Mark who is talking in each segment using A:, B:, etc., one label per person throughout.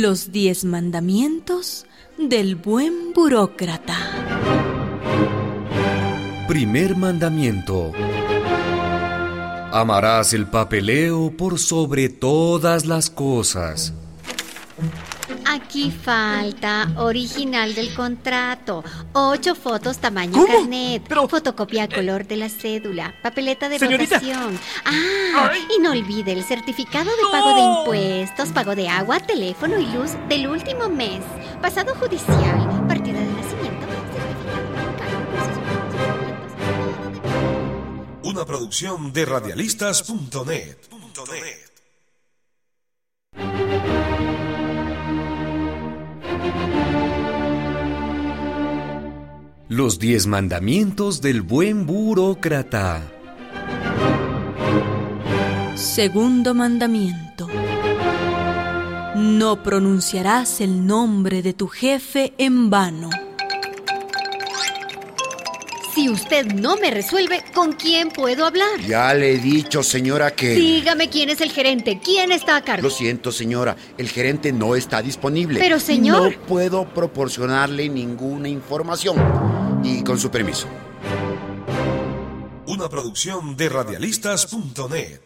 A: Los diez mandamientos del buen burócrata.
B: Primer mandamiento. Amarás el papeleo por sobre todas las cosas.
C: Aquí falta original del contrato, ocho fotos tamaño carnet, fotocopia a color de la cédula, papeleta de votación. Ah, y no olvide el certificado de pago de impuestos, pago de agua, teléfono y luz del último mes, pasado judicial, partida de nacimiento,
D: Una producción de radialistas.net.
B: Los diez mandamientos del buen burócrata.
A: Segundo mandamiento. No pronunciarás el nombre de tu jefe en vano.
C: Si usted no me resuelve, ¿con quién puedo hablar?
E: Ya le he dicho, señora, que...
C: Dígame quién es el gerente, quién está a cargo.
E: Lo siento, señora, el gerente no está disponible.
C: Pero, señor...
E: No puedo proporcionarle ninguna información y con su permiso.
D: Una producción de radialistas.net.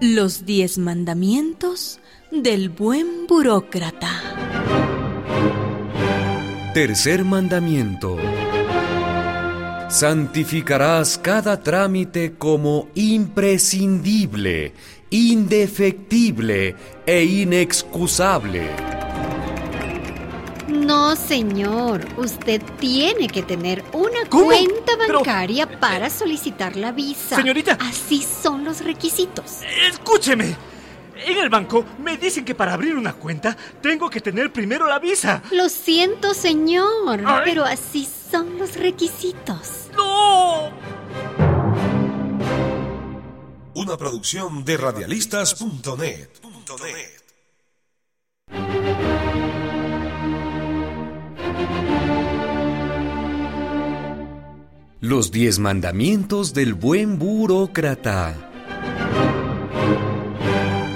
A: Los diez mandamientos del buen burócrata.
B: Tercer mandamiento. Santificarás cada trámite como imprescindible indefectible e inexcusable.
C: No, señor. Usted tiene que tener una cuenta bancaria para solicitar la visa.
F: Señorita.
C: Así son los requisitos.
F: Escúcheme. En el banco me dicen que para abrir una cuenta tengo que tener primero la visa.
C: Lo siento, señor, pero así son los requisitos.
F: ¡No!
D: Una producción de radialistas.net.
B: Los diez mandamientos del buen burócrata.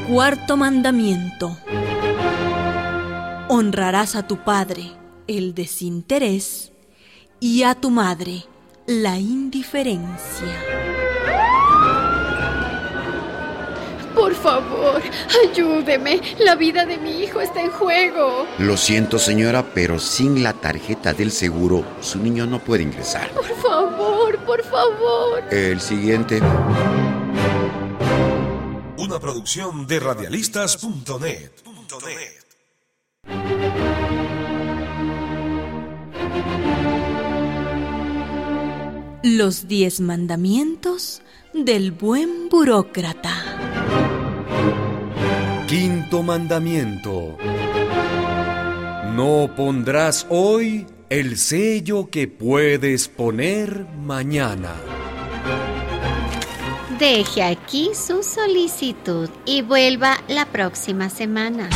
A: Cuarto mandamiento. Honrarás a tu padre el desinterés y a tu madre la indiferencia.
C: Por favor, ayúdeme. La vida de mi hijo está en juego.
E: Lo siento, señora, pero sin la tarjeta del seguro, su niño no puede ingresar.
C: Por favor, por favor.
E: El siguiente.
D: Una producción de radialistas.net.
A: Los diez mandamientos del buen burócrata.
B: Quinto mandamiento. No pondrás hoy el sello que puedes poner mañana.
C: Deje aquí su solicitud y vuelva la próxima semana.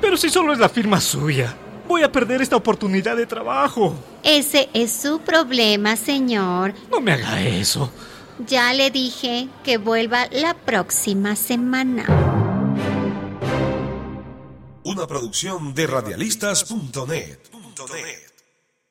F: Pero si solo es la firma suya, voy a perder esta oportunidad de trabajo.
C: Ese es su problema, señor.
F: No me haga eso.
C: Ya le dije que vuelva la próxima semana.
D: Una producción de radialistas.net.